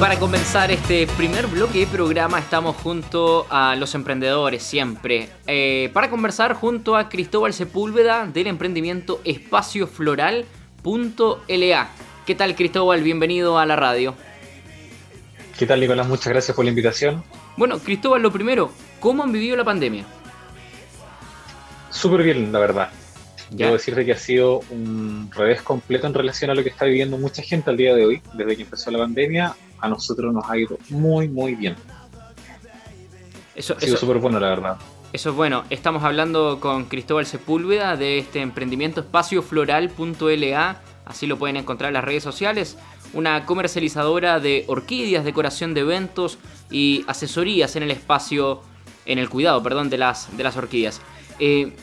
para comenzar este primer bloque de programa estamos junto a los emprendedores siempre. Eh, para conversar junto a Cristóbal Sepúlveda del emprendimiento espaciofloral.la. ¿Qué tal Cristóbal? Bienvenido a la radio. ¿Qué tal Nicolás? Muchas gracias por la invitación. Bueno, Cristóbal, lo primero, ¿cómo han vivido la pandemia? Súper bien, la verdad. Debo decirte que ha sido un revés completo en relación a lo que está viviendo mucha gente al día de hoy. Desde que empezó la pandemia, a nosotros nos ha ido muy, muy bien. Eso, ha sido súper bueno, la verdad. Eso es bueno. Estamos hablando con Cristóbal Sepúlveda de este emprendimiento espaciofloral.la. Así lo pueden encontrar en las redes sociales. Una comercializadora de orquídeas, decoración de eventos y asesorías en el espacio, en el cuidado, perdón, de las, de las orquídeas. Eh,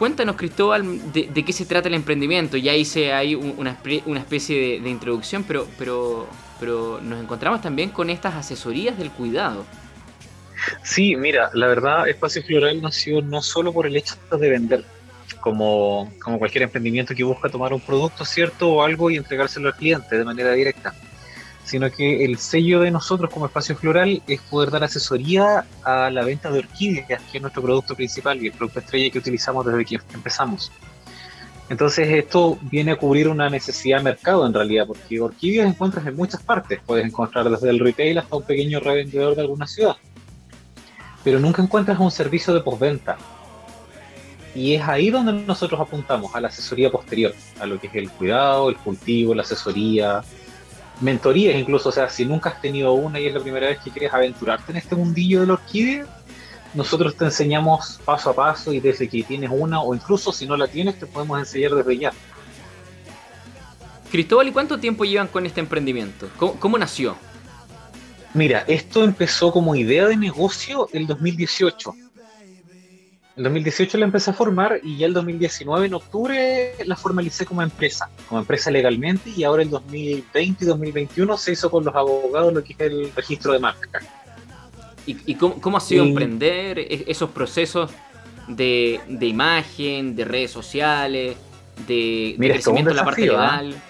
Cuéntanos, Cristóbal, de, qué se trata el emprendimiento. Ya hice ahí una, especie de, introducción, pero, pero, pero nos encontramos también con estas asesorías del cuidado. Sí, mira, la verdad, Espacio Floral nació no solo por el hecho de vender, como, como cualquier emprendimiento que busca tomar un producto, ¿cierto? O algo y entregárselo al cliente de manera directa sino que el sello de nosotros como espacio floral es poder dar asesoría a la venta de orquídeas, que es nuestro producto principal y el producto estrella que utilizamos desde que empezamos. Entonces esto viene a cubrir una necesidad de mercado en realidad, porque orquídeas encuentras en muchas partes, puedes encontrar desde el retail hasta un pequeño revendedor de alguna ciudad, pero nunca encuentras un servicio de postventa. Y es ahí donde nosotros apuntamos, a la asesoría posterior, a lo que es el cuidado, el cultivo, la asesoría, mentorías incluso, o sea, si nunca has tenido una y es la primera vez que quieres aventurarte en este mundillo de la orquídea, nosotros te enseñamos paso a paso y desde que tienes una o incluso si no la tienes te podemos enseñar desde ya. Cristóbal, ¿y cuánto tiempo llevan con este emprendimiento? ¿Cómo, nació? Mira, esto empezó como idea de negocio el 2018. En 2018 la empecé a formar y ya el 2019, en octubre, la formalicé como empresa, como empresa legalmente y ahora el 2020 y 2021 se hizo con los abogados lo que es el registro de marca. ¿Y, cómo, ha sido emprender e, esos procesos de, imagen, de redes sociales, de, crecimiento en la parte ¿ah? legal?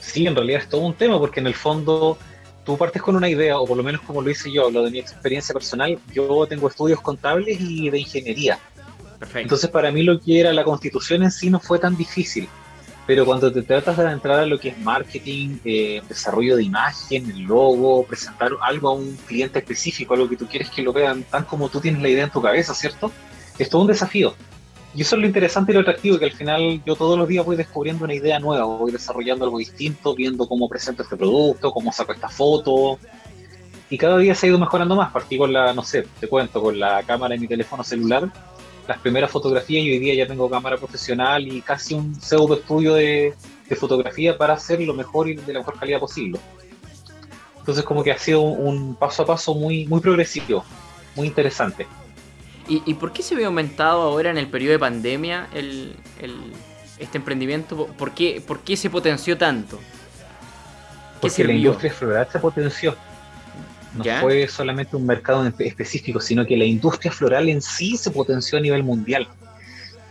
Sí, en realidad es todo un tema porque en el fondo tú partes con una idea, o por lo menos como lo hice yo, lo de mi experiencia personal, yo tengo estudios contables y de ingeniería. Perfecto. Entonces para mí lo que era la constitución en sí no fue tan difícil, pero cuando te tratas de entrar a lo que es marketing, eh, desarrollo de imagen, el logo, presentar algo a un cliente específico, algo que tú quieres que lo vean tan como tú tienes la idea en tu cabeza, ¿cierto? Es todo un desafío. Y eso es lo interesante y lo atractivo, que al final yo todos los días voy descubriendo una idea nueva, voy desarrollando algo distinto, viendo cómo presento este producto, cómo saco esta foto. Y cada día se ha ido mejorando más. Partí con la, no sé, te cuento, con la cámara de mi teléfono celular, las primeras fotografías y hoy día ya tengo cámara profesional y casi un pseudo estudio de, fotografía para hacer lo mejor y de la mejor calidad posible. Entonces como que ha sido un, paso a paso muy, muy progresivo, muy interesante. ¿Y, por qué se ve aumentado ahora en el periodo de pandemia el, este emprendimiento? ¿Por qué, ¿Por qué se potenció tanto? Porque la industria floral se potenció. No fue solamente un mercado específico, sino que la industria floral en sí se potenció a nivel mundial.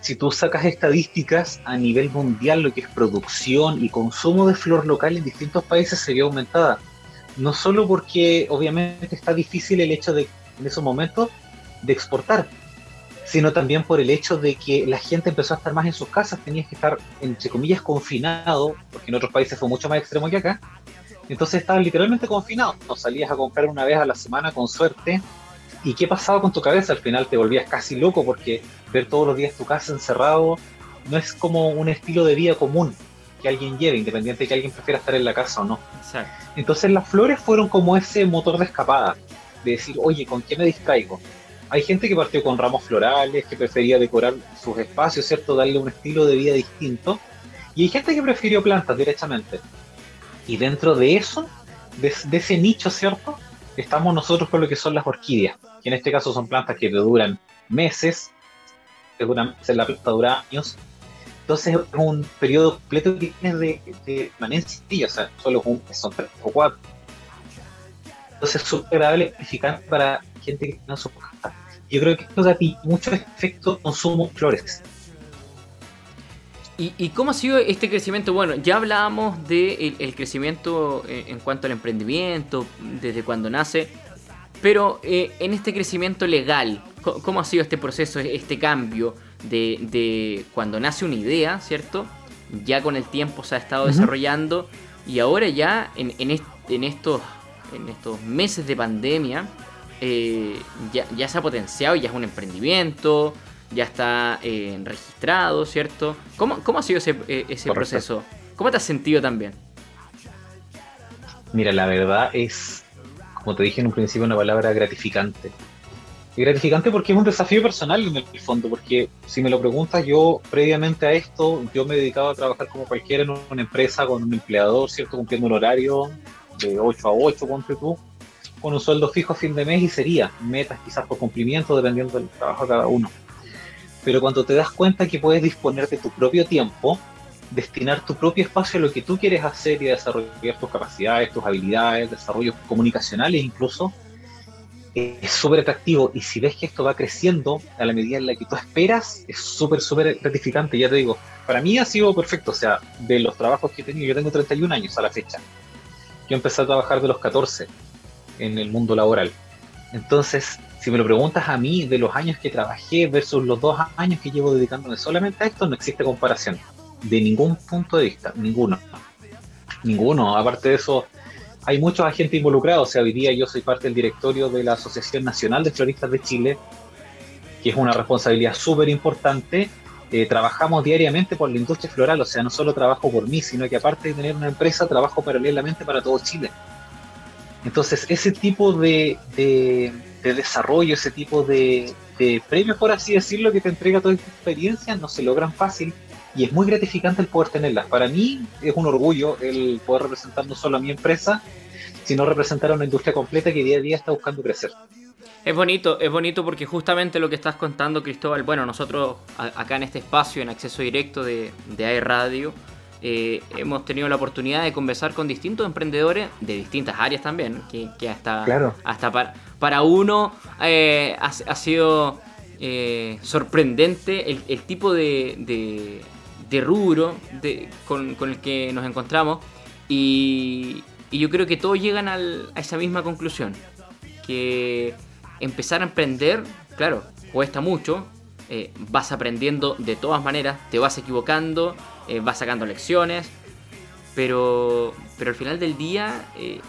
Si tú sacas estadísticas a nivel mundial, lo que es producción y consumo de flor local en distintos países se vio aumentada. No solo porque obviamente está difícil el hecho de en esos momentos de exportar, sino también por el hecho de que la gente empezó a estar más en sus casas, tenías que estar, entre comillas, confinado, porque en otros países fue mucho más extremo que acá, entonces estabas literalmente confinado, no salías a comprar una vez a la semana con suerte, ¿y qué pasaba con tu cabeza? Al final te volvías casi loco porque ver todos los días tu casa encerrado no es como un estilo de vida común que alguien lleve, independiente de que alguien prefiera estar en la casa o no. Entonces las flores fueron como ese motor de escapada, de decir, oye, ¿con qué me distraigo? Hay gente que partió con ramos florales, que prefería decorar sus espacios, ¿cierto? Darle un estilo de vida distinto. Y hay gente que prefirió plantas directamente. Y dentro de eso, de, ese nicho, ¿cierto? Estamos nosotros con lo que son las orquídeas, que en este caso son plantas que duran meses, que duran, la planta dura años. Entonces es un periodo completo de, de permanencia, o sea, solo son tres o cuatro. Entonces es súper agradable para gente que no soporta. Yo creo que esto da mucho efecto consumo flores. ¿Y, cómo ha sido este crecimiento? Bueno, ya hablábamos del de el crecimiento eh, en cuanto al emprendimiento, desde cuando nace, pero eh, en este crecimiento legal, ¿cómo ha sido este proceso, este cambio de, de cuando nace una idea, ¿cierto? Ya con el tiempo se ha estado desarrollando y ahora ya en, en, en, estos, en estos meses de pandemia eh, ya, ya se ha potenciado y ya es un emprendimiento, ya está eh, registrado, ¿cierto? ¿Cómo, cómo ha sido ese, eh, ese proceso? ¿Cómo te has sentido también? Mira, la verdad es, como te dije en un principio, una palabra gratificante. Y gratificante porque es un desafío personal en el fondo, porque si me lo preguntas, yo previamente a esto, yo me he dedicado a trabajar como cualquiera en una empresa con un empleador, ¿cierto? Cumpliendo un horario de 8 a 8, ponte tú, con un sueldo fijo a fin de mes y sería metas quizás por cumplimiento, dependiendo del trabajo de cada uno pero cuando te das cuenta que puedes disponer de tu propio tiempo, destinar tu propio espacio a lo que tú quieres hacer y desarrollar tus capacidades, tus habilidades, desarrollos comunicacionales incluso, es súper atractivo y si ves que esto va creciendo a la medida en la que tú esperas, es súper, súper gratificante. Ya te digo, para mí ha sido perfecto, o sea, de los trabajos que he tenido, yo tengo 31 años a la fecha. Yo empecé a trabajar de los 14 en el mundo laboral. Entonces, si me lo preguntas a mí, de los años que trabajé versus los dos años que llevo dedicándome solamente a esto, no existe comparación. De ningún punto de vista, ninguno. Ninguno. Aparte de eso, hay muchos agentes involucrados. O sea, hoy día yo soy parte del directorio de la Asociación Nacional de Floristas de Chile, que es una responsabilidad súper importante. Eh, trabajamos diariamente por la industria floral, o sea, no solo trabajo por mí, sino que aparte de tener una empresa, trabajo paralelamente para todo Chile. Entonces, ese tipo de, de desarrollo, ese tipo de, premios, por así decirlo, que te entrega toda esta experiencia, no se logran fácil y es muy gratificante el poder tenerlas. Para mí es un orgullo el poder representar no solo a mi empresa, sino representar a una industria completa que día a día está buscando crecer. Es bonito, es bonito porque justamente lo que estás contando, Cristóbal, bueno, nosotros acá en este espacio, en acceso directo de, de AE Radio, eh, hemos tenido la oportunidad de conversar con distintos emprendedores de distintas áreas también, que, hasta, hasta para, para uno eh, ha, sido eh, sorprendente el, tipo de, de, rubro con, el que nos encontramos y, yo creo que todos llegan a esa misma conclusión, que empezar a emprender, claro, cuesta mucho, vas aprendiendo de todas maneras, te vas equivocando, eh, va sacando lecciones, pero, pero al final del día eh,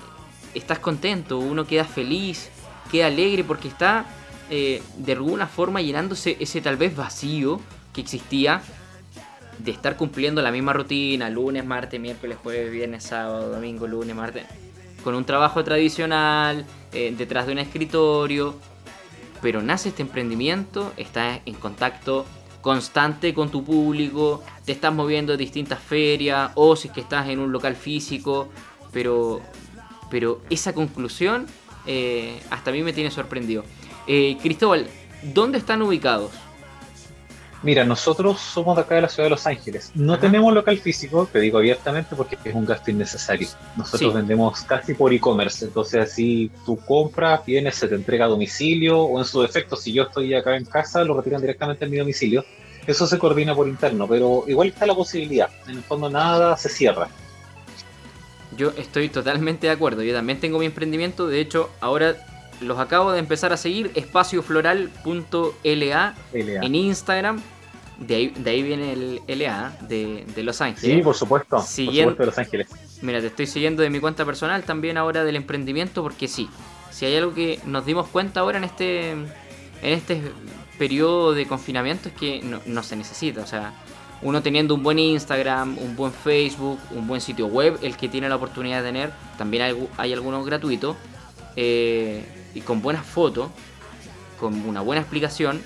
estás contento, uno queda feliz, queda alegre porque está eh, de alguna forma llenándose ese tal vez vacío que existía de estar cumpliendo la misma rutina, lunes, martes, miércoles, jueves, viernes, sábado, domingo, lunes, martes, con un trabajo tradicional, detrás de un escritorio, pero nace este emprendimiento, está en contacto constante con tu público, te estás moviendo a distintas ferias o si es que estás en un local físico, pero, pero esa conclusión eh, hasta a mí me tiene sorprendido. Eh, Cristóbal, ¿dónde están ubicados? Mira, nosotros somos de acá de la ciudad de Los Ángeles. No tenemos local físico, te digo abiertamente, porque es un gasto innecesario. Nosotros vendemos casi por e-commerce, entonces así tú compras, vienes, se te entrega a domicilio, o en su defecto, si yo estoy acá en casa, lo retiran directamente en mi domicilio. Eso se coordina por interno, pero igual está la posibilidad. En el fondo nada se cierra. Yo estoy totalmente de acuerdo. Yo también tengo mi emprendimiento. De hecho, ahora los acabo de empezar a seguir, espaciofloral.la en Instagram. De ahí, de ahí, viene el LA de, Los Ángeles. Sí, por supuesto. Siguiendo, de Los Ángeles. Mira, te estoy siguiendo de mi cuenta personal también ahora del emprendimiento porque sí, si hay algo que nos dimos cuenta ahora en este en este periodo de confinamiento es que no, se necesita, o sea, uno teniendo un buen Instagram, un buen Facebook, un buen sitio web, el que tiene la oportunidad de tener, también hay, hay algunos gratuitos, eh, y con buenas fotos, con una buena explicación,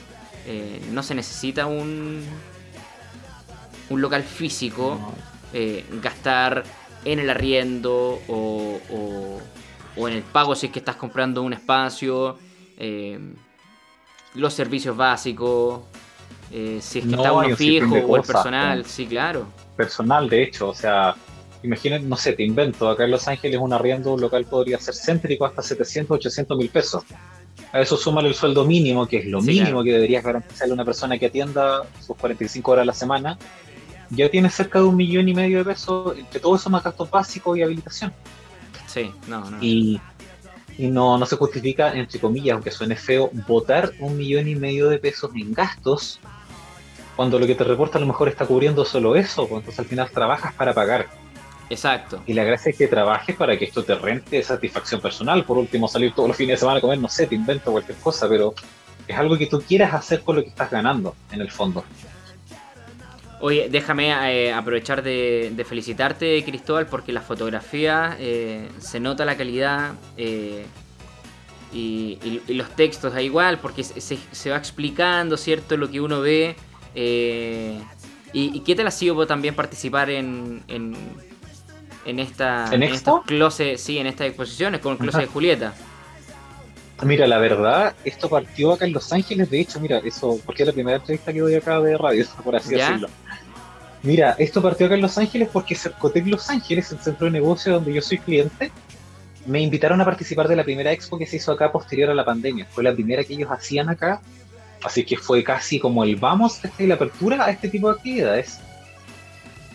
eh, no se necesita un, un local físico, eh, gastar en el arriendo o, o, en el pago si es que estás comprando un espacio, eh, los servicios básicos, si es que está uno fijo o el personal, sí, claro. Personal, de hecho, o sea, imagínate, no sé, te invento, acá en Los Ángeles un arriendo local podría ser céntrico hasta 700, 800 mil pesos. A eso súmale el sueldo mínimo, que es lo mínimo que deberías garantizarle a una persona que atienda sus 45 horas a la semana. ya tienes cerca de un millón y medio de pesos, entre todo eso más gastos básicos y habilitación. Sí, no, no. Y, no, no se justifica, entre comillas, aunque suene feo, votar un millón y medio de pesos en gastos cuando lo que te reporta a lo mejor está cubriendo solo eso, pues entonces al final trabajas para pagar. Exacto. Y la gracia es que trabajes para que esto te rente satisfacción personal. Por último, salir todos los fines de semana a comer, no sé, te invento cualquier cosa, pero es algo que tú quieras hacer con lo que estás ganando, en el fondo. Oye, déjame eh, aprovechar de, felicitarte, Cristóbal, porque la fotografía eh, se nota la calidad eh, y, los textos da igual, porque se, va explicando, ¿cierto?, lo que uno ve. Y, qué te ha sido también participar en, en, en esta ¿En, close, sí, en estas exposiciones con Close de Julieta? Mira, la verdad, esto partió acá en Los Ángeles, de hecho, mira, eso, porque es la primera entrevista que doy acá de radio, por así decirlo. Mira, esto partió acá en Los Ángeles porque Cercotec Los Ángeles, el centro de negocio donde yo soy cliente, me invitaron a participar de la primera expo que se hizo acá posterior a la pandemia. Fue la primera que ellos hacían acá, así que fue casi como el vamos, y la apertura a este tipo de actividades.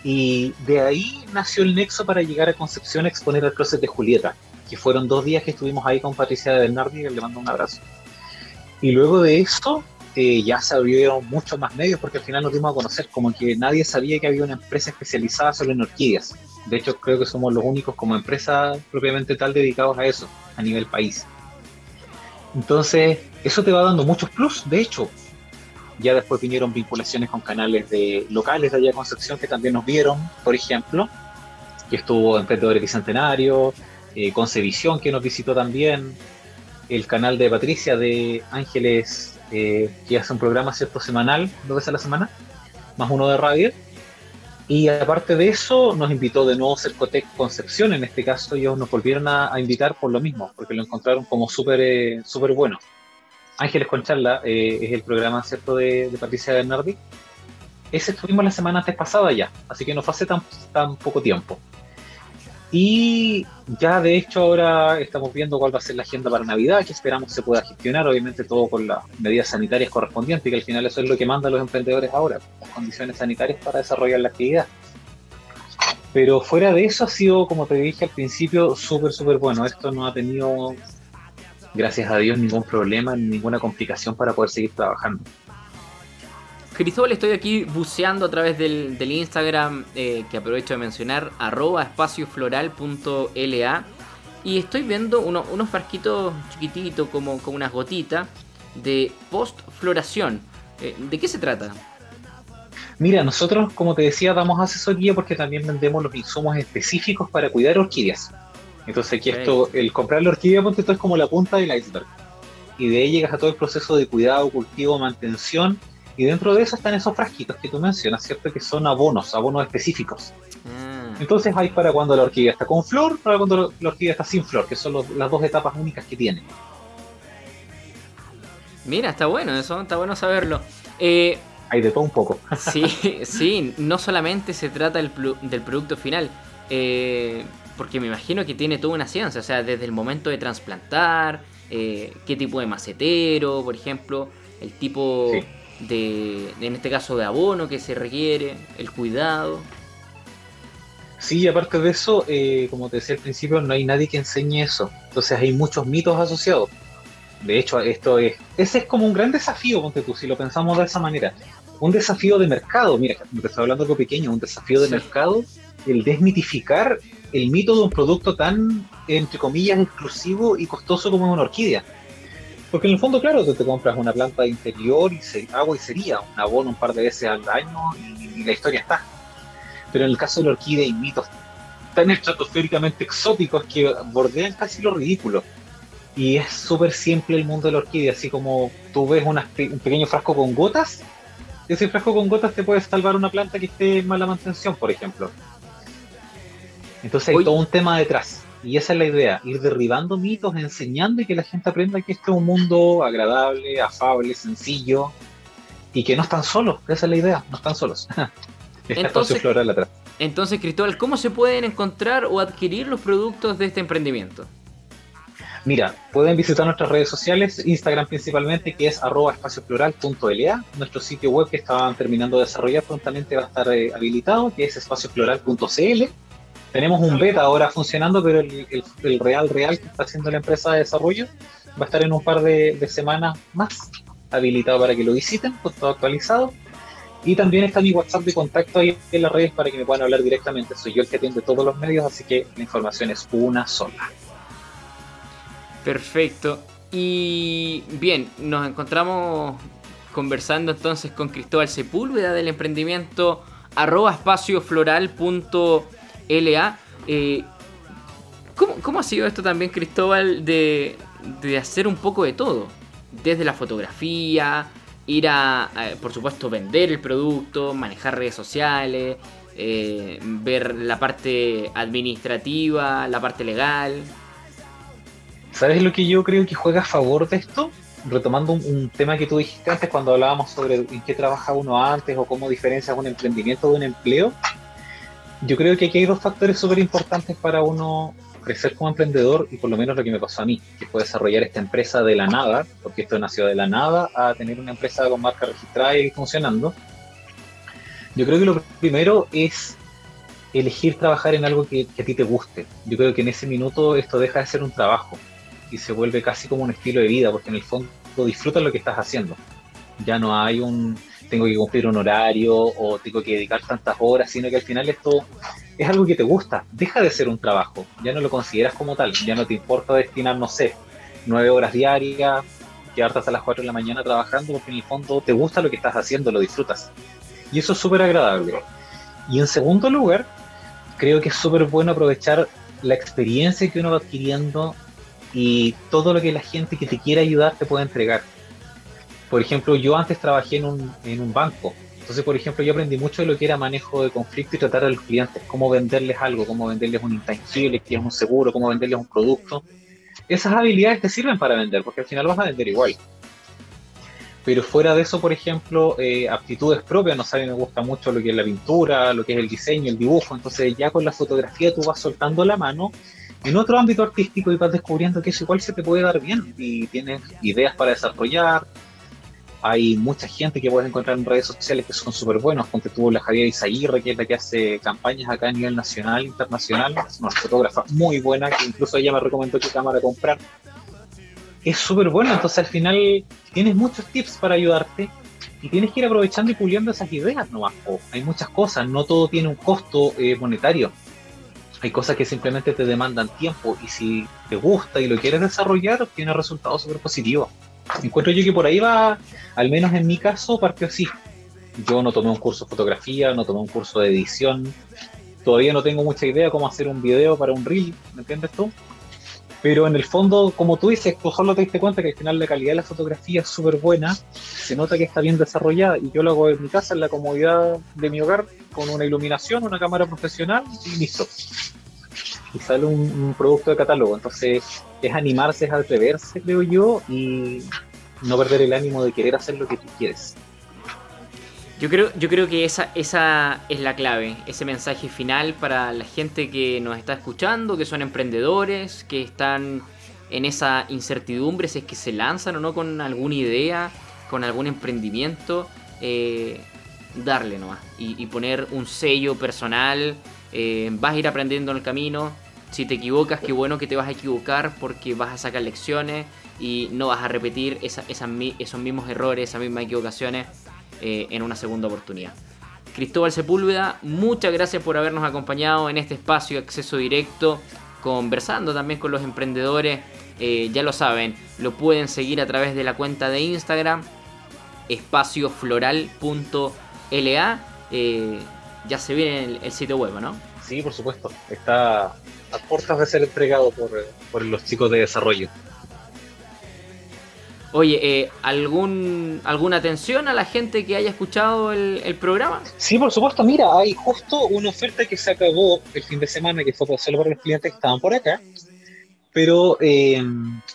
Y de ahí nació el nexo para llegar a Concepción a exponer el closet de Julieta que fueron dos días que estuvimos ahí con Patricia de Bernardi, que le mando un abrazo. Y luego de esto, eh, ya se abrieron muchos más medios porque al final nos dimos a conocer como que nadie sabía que había una empresa especializada solo en orquídeas. De hecho, creo que somos los únicos como empresa propiamente tal dedicados a eso, a nivel país. Entonces, eso te va dando muchos plus, de hecho. Ya después vinieron vinculaciones con canales de locales de allá de Concepción que también nos vieron, por ejemplo, que estuvo Emprendedores Bicentenario, eh, Concevisión que nos visitó también, el canal de Patricia de Ángeles, eh, que hace un programa cierto semanal, dos veces a la semana, más uno de radio. Y aparte de eso, nos invitó de nuevo Cercotec Concepción, en este caso ellos nos volvieron a, invitar por lo mismo, porque lo encontraron como súper eh, súper bueno. Ángeles con charla es el programa cierto de, Patricia Bernardi. Ese estuvimos la semana antes pasada ya, así que no fue hace tan, tan poco tiempo. Y ya de hecho ahora estamos viendo cuál va a ser la agenda para Navidad, que esperamos se pueda gestionar, obviamente todo con las medidas sanitarias correspondientes, que al final eso es lo que mandan los emprendedores ahora, las condiciones sanitarias para desarrollar la actividad. Pero fuera de eso ha sido, como te dije al principio, súper, súper bueno. Esto no ha tenido, gracias a Dios, ningún problema, ninguna complicación para poder seguir trabajando. Cristóbal, estoy aquí buceando a través del, Instagram eh, que aprovecho de mencionar, arroba espaciofloral.la y estoy viendo unos frasquitos chiquititos como, como unas gotitas de postfloración. Eh, ¿De qué se trata? Mira, nosotros, como te decía, damos asesoría porque también vendemos los insumos específicos para cuidar orquídeas. Entonces aquí esto, el comprar la orquídea, ponte esto es como la punta del iceberg. Y de ahí llegas a todo el proceso de cuidado, cultivo, mantención y dentro de eso están esos frasquitos que tú mencionas, ¿cierto? Que son abonos, abonos específicos. Ah. Entonces hay para cuando la orquídea está con flor, para cuando la orquídea está sin flor, que son las dos etapas únicas que tiene. Mira, está bueno eso, está bueno saberlo. Eh, hay de todo un poco. sí, sí, no solamente se trata del, producto final, eh, porque me imagino que tiene toda una ciencia, o sea, desde el momento de trasplantar, eh, qué tipo de macetero, por ejemplo, el tipo de, en este caso, de abono que se requiere, el cuidado. Sí, aparte de eso, eh, como te decía al principio, no hay nadie que enseñe eso. Entonces hay muchos mitos asociados. De hecho, esto es, ese es como un gran desafío, ponte tú, si lo pensamos de esa manera. Un desafío de mercado, mira, te estoy hablando algo pequeño, un desafío de mercado, el desmitificar el mito de un producto tan, entre comillas, exclusivo y costoso como una orquídea. Porque en el fondo, claro, tú te compras una planta de interior y se, agua y sería, un abono un par de veces al año y, la historia está. Pero en el caso de la orquídea hay mitos tan estratosféricamente exóticos que bordean casi lo ridículo. Y es súper simple el mundo de la orquídea, así como tú ves un pequeño frasco con gotas, ese frasco con gotas te puede salvar una planta que esté en mala mantención, por ejemplo. Entonces hay todo un tema detrás. Y esa es la idea, ir derribando mitos, enseñando y que la gente aprenda que este es un mundo agradable, afable, sencillo y que no están solos. Esa es la idea, no están solos. entonces, floral atrás. Entonces, Cristóbal, ¿cómo se pueden encontrar o adquirir los productos de este emprendimiento? Mira, pueden visitar nuestras redes sociales, Instagram principalmente, que es arroba espacioplural.la, nuestro sitio web que estaban terminando de desarrollar prontamente va a estar eh, habilitado, que es espacioplural.cl. Tenemos un beta ahora funcionando, pero el, real real que está haciendo la empresa de desarrollo va a estar en un par de, semanas más habilitado para que lo visiten, con todo actualizado. Y también está mi WhatsApp de contacto ahí en las redes para que me puedan hablar directamente. Soy yo el que atiende todos los medios, así que la información es una sola. Perfecto. Y bien, nos encontramos conversando entonces con Cristóbal Sepúlveda del emprendimiento arroba espaciofloral.la. Eh, ¿cómo, ¿Cómo ha sido esto también, Cristóbal, de, de hacer un poco de todo? Desde la fotografía, ir a, por supuesto, vender el producto, manejar redes sociales, eh, ver la parte administrativa, la parte legal. ¿Sabes lo que yo creo que juega a favor de esto? Retomando un, tema que tú dijiste antes cuando hablábamos sobre en qué trabaja uno antes o cómo diferencia un emprendimiento de un empleo. Yo creo que aquí hay dos factores súper importantes para uno crecer como emprendedor y por lo menos lo que me pasó a mí, que fue desarrollar esta empresa de la nada, porque esto nació de la nada a tener una empresa con marca registrada y funcionando. Yo creo que lo primero es elegir trabajar en algo que, a ti te guste. Yo creo que en ese minuto esto deja de ser un trabajo y se vuelve casi como un estilo de vida, porque en el fondo disfrutas lo que estás haciendo. Ya no hay un tengo que cumplir un horario o tengo que dedicar tantas horas, sino que al final esto es algo que te gusta, deja de ser un trabajo, ya no lo consideras como tal, ya no te importa destinar, no sé, nueve horas diarias, quedarte hasta las cuatro de la mañana trabajando, porque en el fondo te gusta lo que estás haciendo, lo disfrutas. Y eso es súper agradable. Y en segundo lugar, creo que es súper bueno aprovechar la experiencia que uno va adquiriendo y todo lo que la gente que te quiere ayudar te puede entregar. Por ejemplo, yo antes trabajé en un, en un banco entonces, por ejemplo, yo aprendí mucho de lo que era manejo de conflicto y tratar a los clientes, cómo venderles algo, cómo venderles un intangible, que es un seguro, cómo venderles un producto. Esas habilidades te sirven para vender, porque al final vas a vender igual. Pero fuera de eso, por ejemplo, eh, aptitudes propias, no sabe, me gusta mucho lo que es la pintura, lo que es el diseño, el dibujo. Entonces, ya con la fotografía tú vas soltando la mano en otro ámbito artístico y vas descubriendo que eso igual se te puede dar bien y tienes ideas para desarrollar, hay mucha gente que puedes encontrar en redes sociales que son súper buenos. Ponte tuvo la Javier Isaguirre, que es la que hace campañas acá a nivel nacional, internacional. Es una fotógrafa muy buena, que incluso ella me recomendó qué cámara comprar. Es súper bueno, entonces al final tienes muchos tips para ayudarte y tienes que ir aprovechando y puliendo esas ideas nomás. hay muchas cosas, no todo tiene un costo eh, monetario. Hay cosas que simplemente te demandan tiempo y si te gusta y lo quieres desarrollar, tiene resultados súper positivos encuentro yo que por ahí va, al menos en mi caso, partió así. Yo no tomé un curso de fotografía, no tomé un curso de edición, todavía no tengo mucha idea cómo hacer un video para un reel, ¿me entiendes tú? Pero en el fondo, como tú dices, tú solo te diste cuenta que al final la calidad de la fotografía es súper buena, se nota que está bien desarrollada y yo lo hago en mi casa, en la comodidad de mi hogar, con una iluminación, una cámara profesional y listo. Y sale un producto de catálogo. Entonces, es animarse, es atreverse, creo yo, y no perder el ánimo de querer hacer lo que tú quieres. Yo creo, yo creo que esa, esa es la clave, ese mensaje final para la gente que nos está escuchando, que son emprendedores, que están en esa incertidumbre, si es que se lanzan o no con alguna idea, con algún emprendimiento, eh, darle nomás y, poner un sello personal, eh, vas a ir aprendiendo en el camino, si te equivocas, qué bueno que te vas a equivocar porque vas a sacar lecciones y no vas a repetir esos mismos errores, esas mismas equivocaciones eh, en una segunda oportunidad. Cristóbal Sepúlveda, muchas gracias por habernos acompañado en este espacio acceso directo, conversando también con los emprendedores. Eh, ya lo saben, lo pueden seguir a través de la cuenta de Instagram, espaciofloral.la. ya se viene el, el sitio web, ¿no? Sí, por supuesto. Está a puertas de ser entregado por, los chicos de desarrollo. Oye, eh, ¿algún, ¿alguna atención a la gente que haya escuchado el, programa? Sí, por supuesto. Mira, hay justo una oferta que se acabó el fin de semana que fue solo para los clientes que estaban por acá. Pero eh,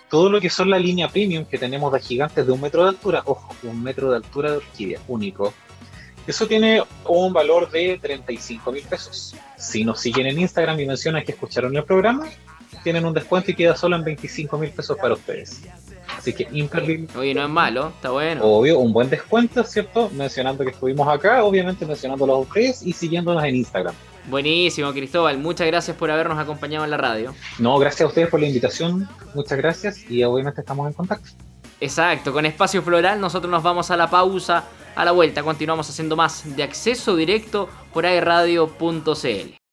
todo lo que son la línea premium que tenemos de gigantes de un metro de altura, ojo, un metro de altura de orquídea, único, eso tiene un valor de 35 mil pesos. Si nos siguen en Instagram y mencionan que escucharon el programa, tienen un descuento y queda solo en 25 mil pesos para ustedes. Así que imperdible. Oye, no es malo, está bueno. Obvio, un buen descuento, ¿cierto? Mencionando que estuvimos acá, obviamente mencionándolos a ustedes y siguiéndonos en Instagram. Buenísimo, Cristóbal. Muchas gracias por habernos acompañado en la radio. No, gracias a ustedes por la invitación. Muchas gracias y obviamente estamos en contacto. Exacto, con Espacio Floral nosotros nos vamos a la pausa. A la vuelta continuamos haciendo más de acceso directo por airradio.cl.